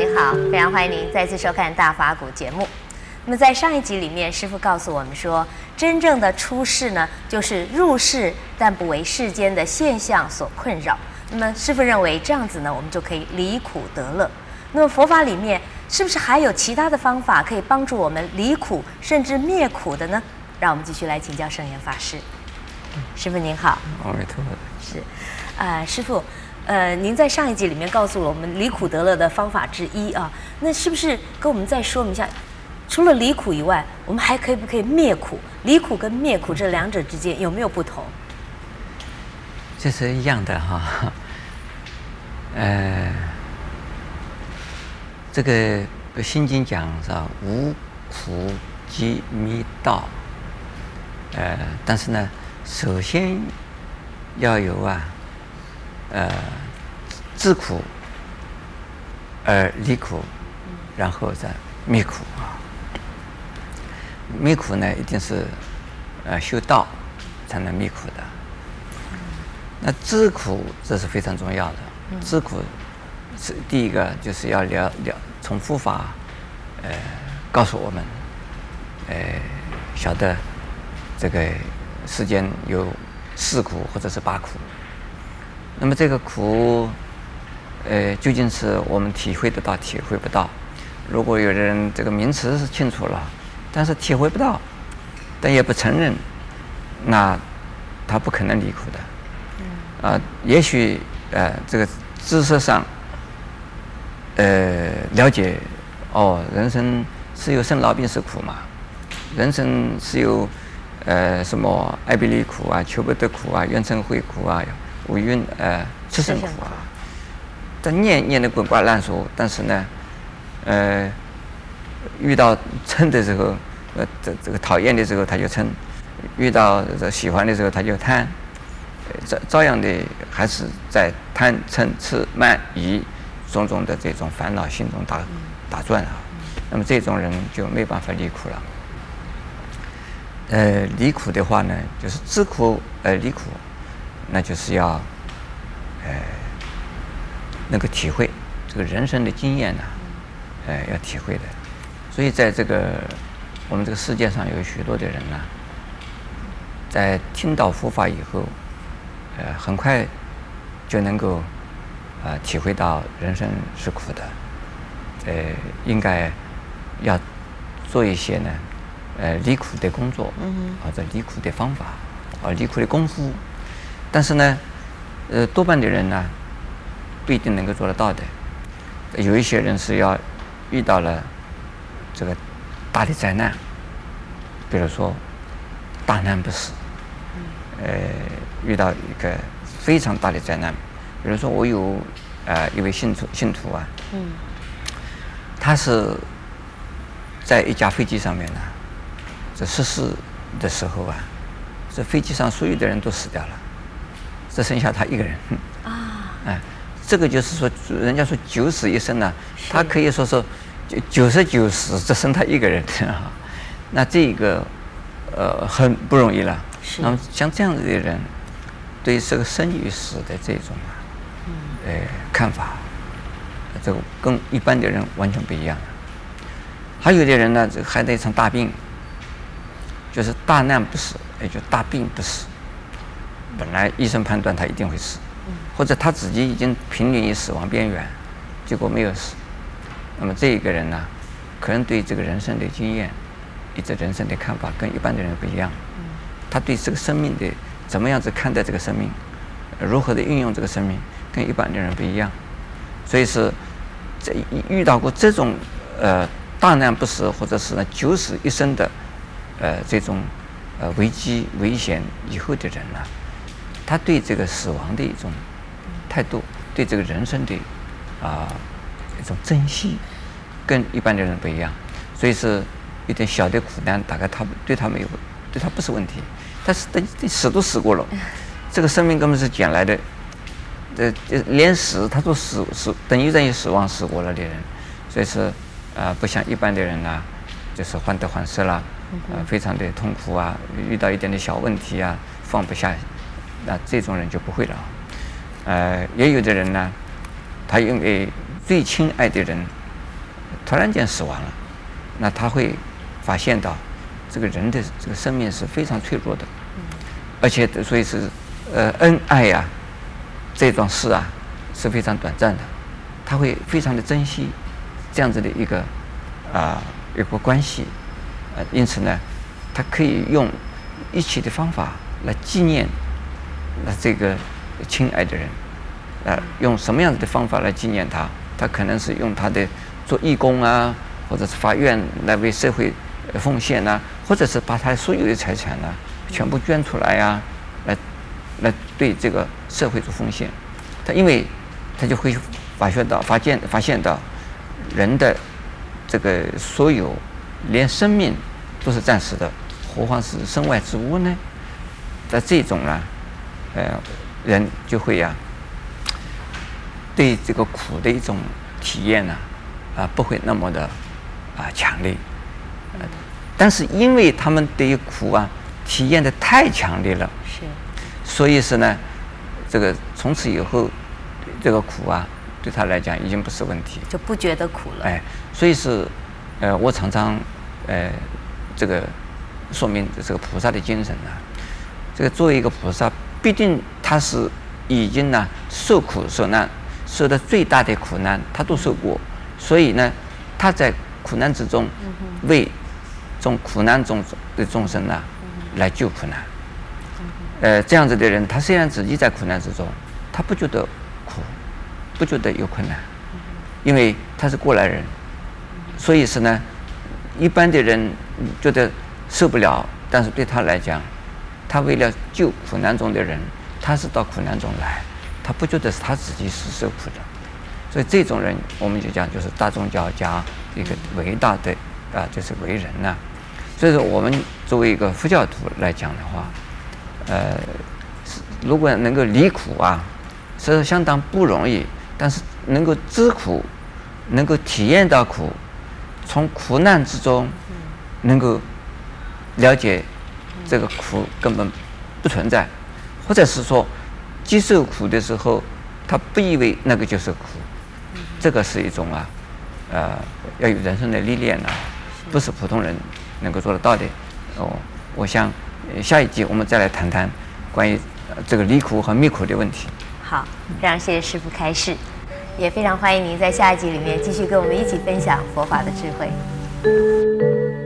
各位观众朋友，你好，非常欢迎您再次收看《大法古》节目。那么在上一集里面，师傅告诉我们说，真正的出世呢，就是入世但不为世间的现象所困扰。那么师傅认为这样子呢，我们就可以离苦得乐。那么佛法里面是不是还有其他的方法可以帮助我们离苦甚至灭苦的呢？让我们继续来请教圣严法师。师傅您好，阿弥陀佛。是，啊、呃，师父，呃，您在上一集里面告诉了我们离苦得乐的方法之一啊，那是不是跟我们再说明一下？除了离苦以外，我们还可以不可以灭苦？离苦跟灭苦这两者之间有没有不同？这是一样的哈。呃，这个《心经》讲是吧？无苦即灭道。呃，但是呢，首先要有啊，呃，知苦而离苦，然后再灭苦啊。灭苦呢，一定是呃修道才能灭苦的。那知苦这是非常重要的。知苦是第一个，就是要了了从佛法呃告诉我们，呃晓得这个世间有四苦或者是八苦。那么这个苦，呃究竟是我们体会得到，体会不到？如果有人这个名词是清楚了。但是体会不到，但也不承认，那他不可能离苦的。啊、呃，也许呃，这个知识上呃了解，哦，人生是有生老病死苦嘛，人生是有呃什么爱别离苦啊、求不得苦啊、怨憎会苦啊、五蕴呃炽盛苦啊。但念念的滚瓜烂熟，但是呢，呃。遇到嗔的时候，呃，这这个讨厌的时候他就嗔；遇到这喜欢的时候他就贪，照照样的还是在贪嗔痴慢疑种种的这种烦恼心中打打转啊。那么这种人就没办法离苦了。呃，离苦的话呢，就是知苦而离苦，那就是要呃能够体会这个人生的经验呢，呃，要体会的。所以，在这个我们这个世界上，有许多的人呢，在听到佛法以后，呃，很快就能够呃体会到人生是苦的，呃，应该要做一些呢，呃，离苦的工作，或者离苦的方法，啊，离苦的功夫。但是呢，呃，多半的人呢，不一定能够做得到的。有一些人是要遇到了。这个大的灾难，比如说大难不死，呃，遇到一个非常大的灾难，比如说我有呃一位信徒信徒啊，嗯他是在一架飞机上面呢，这失事的时候啊，这飞机上所有的人都死掉了，只剩下他一个人啊，哎，这个就是说，人家说九死一生呢，他可以说是。九九十九死只剩他一个人啊，那这个呃很不容易了。是。那么像这样子的人，对这个生与死的这种啊，呃看法，这个跟一般的人完全不一样。还有的人呢，这还得一场大病，就是大难不死，也就大病不死。本来医生判断他一定会死，或者他自己已经濒临于死亡边缘，结果没有死。那么这一个人呢，可能对这个人生的经验，以及人生的看法跟一般的人不一样。他对这个生命的怎么样子看待这个生命，如何的运用这个生命，跟一般的人不一样。所以是这遇到过这种呃大难不死，或者是呢九死一生的呃这种呃危机危险以后的人呢，他对这个死亡的一种态度，对这个人生的啊。呃一种珍惜，跟一般的人不一样，所以是有点小的苦难，大概他对他没有，对他不是问题。但是等死都死过了，这个生命根本是捡来的，这连死他都死死等于等于死亡死过了的人，所以是啊、呃，不像一般的人啊，就是患得患失啦，呃，非常的痛苦啊，遇到一点的小问题啊，放不下，那这种人就不会了。呃，也有的人呢，他因为最亲爱的人突然间死亡了，那他会发现到这个人的这个生命是非常脆弱的，而且所以是呃恩爱呀、啊、这种事啊是非常短暂的，他会非常的珍惜这样子的一个啊一个关系，呃，因此呢，他可以用一切的方法来纪念那这个亲爱的人。呃，用什么样子的方法来纪念他？他可能是用他的做义工啊，或者是发愿来为社会奉献呐，或者是把他所有的财产呢全部捐出来呀，来来对这个社会做奉献。他因为他就会发觉到、发现、发现到人的这个所有，连生命都是暂时的，何况是身外之物呢？在这种呢，呃，人就会呀、啊。对这个苦的一种体验呢，啊，不会那么的啊强烈，呃，但是因为他们对于苦啊体验的太强烈了，是，所以是呢，这个从此以后，这个苦啊对他来讲已经不是问题，就不觉得苦了。哎，所以是，呃，我常常呃这个说明这个菩萨的精神呢，这个作为一个菩萨，必定他是已经呢受苦受难。受的最大的苦难，他都受过，所以呢，他在苦难之中，为从苦难中的众生呢，来救苦难。呃，这样子的人，他虽然自己在苦难之中，他不觉得苦，不觉得有困难，因为他是过来人，所以是呢，一般的人觉得受不了，但是对他来讲，他为了救苦难中的人，他是到苦难中来。他不觉得是他自己是受苦的，所以这种人我们就讲就是大宗教家一个伟大的啊，就是为人呐、所以说我们作为一个佛教徒来讲的话，呃，如果能够离苦啊，是相当不容易。但是能够知苦，能够体验到苦，从苦难之中能够了解这个苦根本不存在，或者是说。接受苦的时候，他不以为那个就是苦，这个是一种啊，呃，要有人生的历练啊，不是普通人能够做得到的。哦，我想下一集我们再来谈谈关于这个离苦和灭苦的问题。好，非常谢谢师父开示，也非常欢迎您在下一集里面继续跟我们一起分享佛法的智慧。